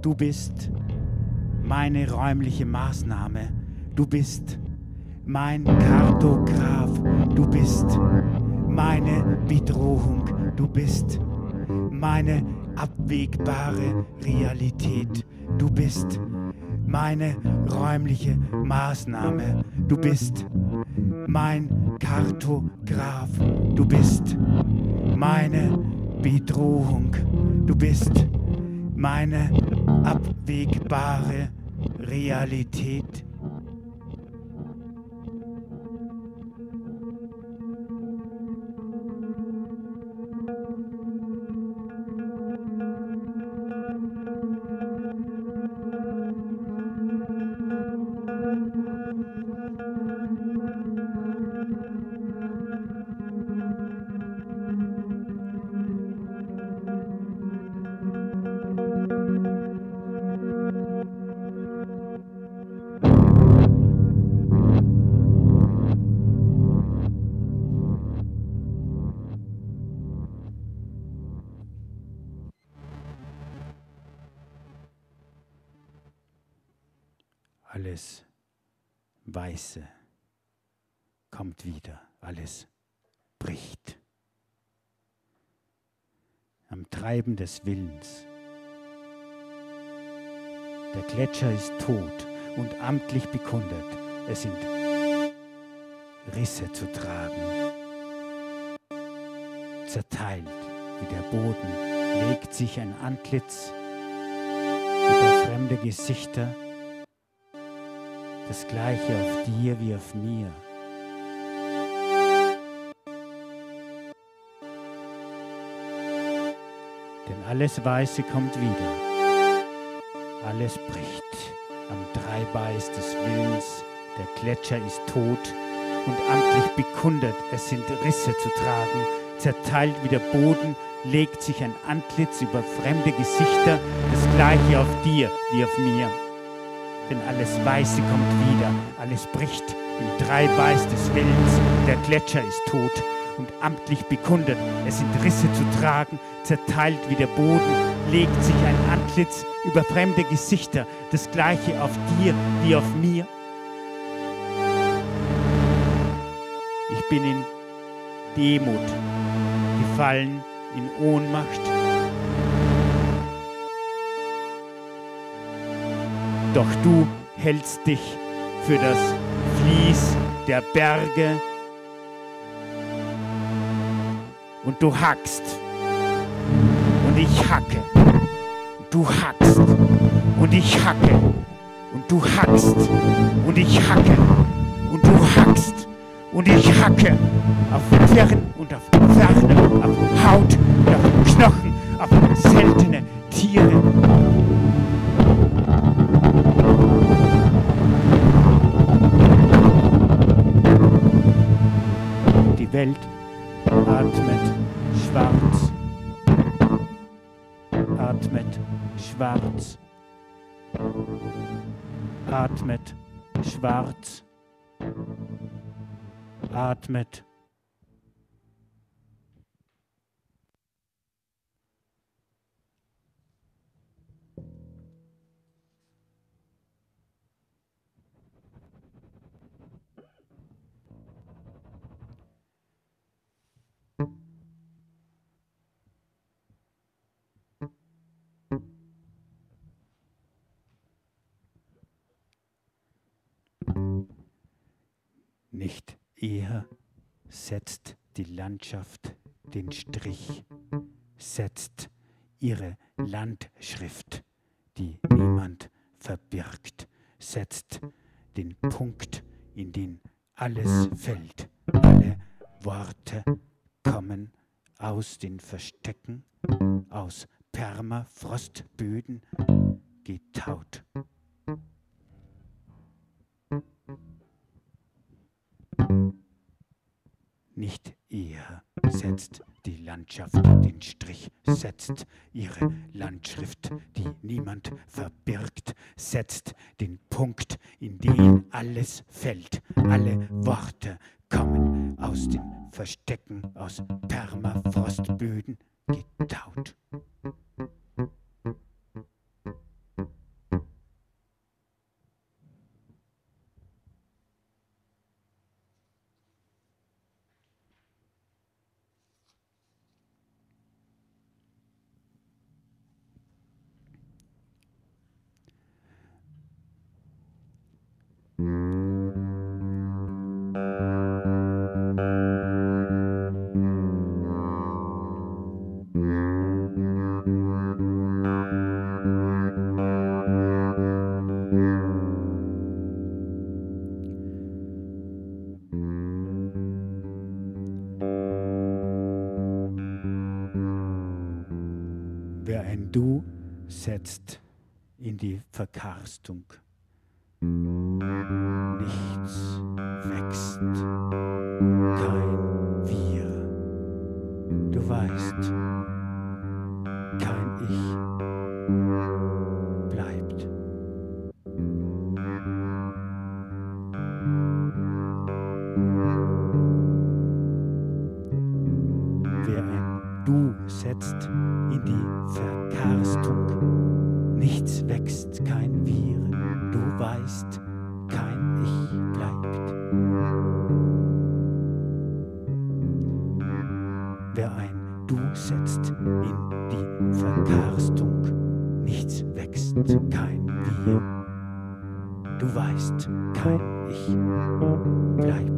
Du bist meine räumliche Maßnahme. Du bist mein Kartograf, du bist meine Bedrohung, du bist meine abwegbare Realität, du bist meine räumliche Maßnahme, du bist mein Kartograf, du bist meine Bedrohung, du bist meine abwegbare Realität. Weiße kommt wieder, alles bricht. Am Treiben des Willens. Der Gletscher ist tot und amtlich bekundet. Es sind Risse zu tragen. Zerteilt wie der Boden legt sich ein Antlitz über fremde Gesichter, das gleiche auf dir wie auf mir. Denn alles Weiße kommt wieder, alles bricht. Am Dreibeiß des Willens, der Gletscher ist tot. Und amtlich bekundet, es sind Risse zu tragen, zerteilt wie der Boden, legt sich ein Antlitz über fremde Gesichter, das gleiche auf dir wie auf mir. Denn alles Weiße kommt wieder, alles bricht im Dreibeiß des Willens, der Gletscher ist tot und amtlich bekundet, es sind Risse zu tragen, zerteilt wie der Boden, legt sich ein Antlitz über fremde Gesichter, das gleiche auf dir wie auf mir. Ich bin in Demut gefallen, in Ohnmacht. Doch du hältst dich für das Fließ der Berge. Und du hackst. Und ich hacke. Du hackst. Und ich hacke. Und du hackst. Und ich hacke. Und du hackst. Und ich hacke. Auf Fern und auf Ferne, auf Haut und auf Knochen, auf seltene Tiere. Welt atmet schwarz, atmet schwarz, atmet schwarz atmet. Nicht Eher setzt die Landschaft den Strich, setzt ihre Landschrift, die niemand verbirgt, setzt den Punkt, in den alles fällt. Alle Worte kommen aus den Verstecken, aus Permafrostböden getaut. Setzt ihre Landschrift, die niemand verbirgt, setzt den Punkt, in den alles fällt. Alle Worte kommen aus den Verstecken, aus Permafrostböden getaut. Setzt kein Wir. Du weißt, kein Ich bleibt.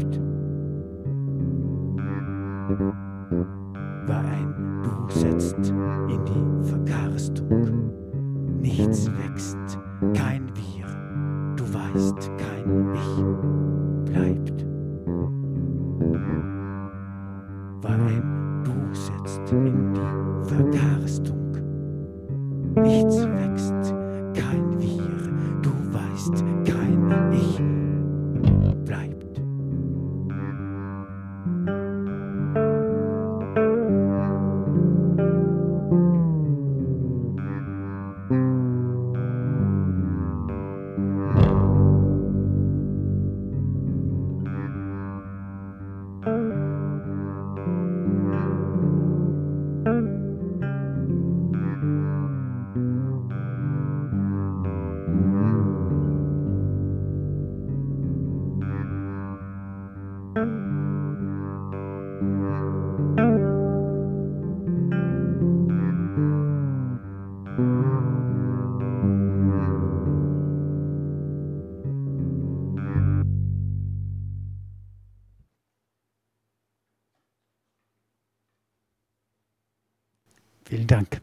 Dank.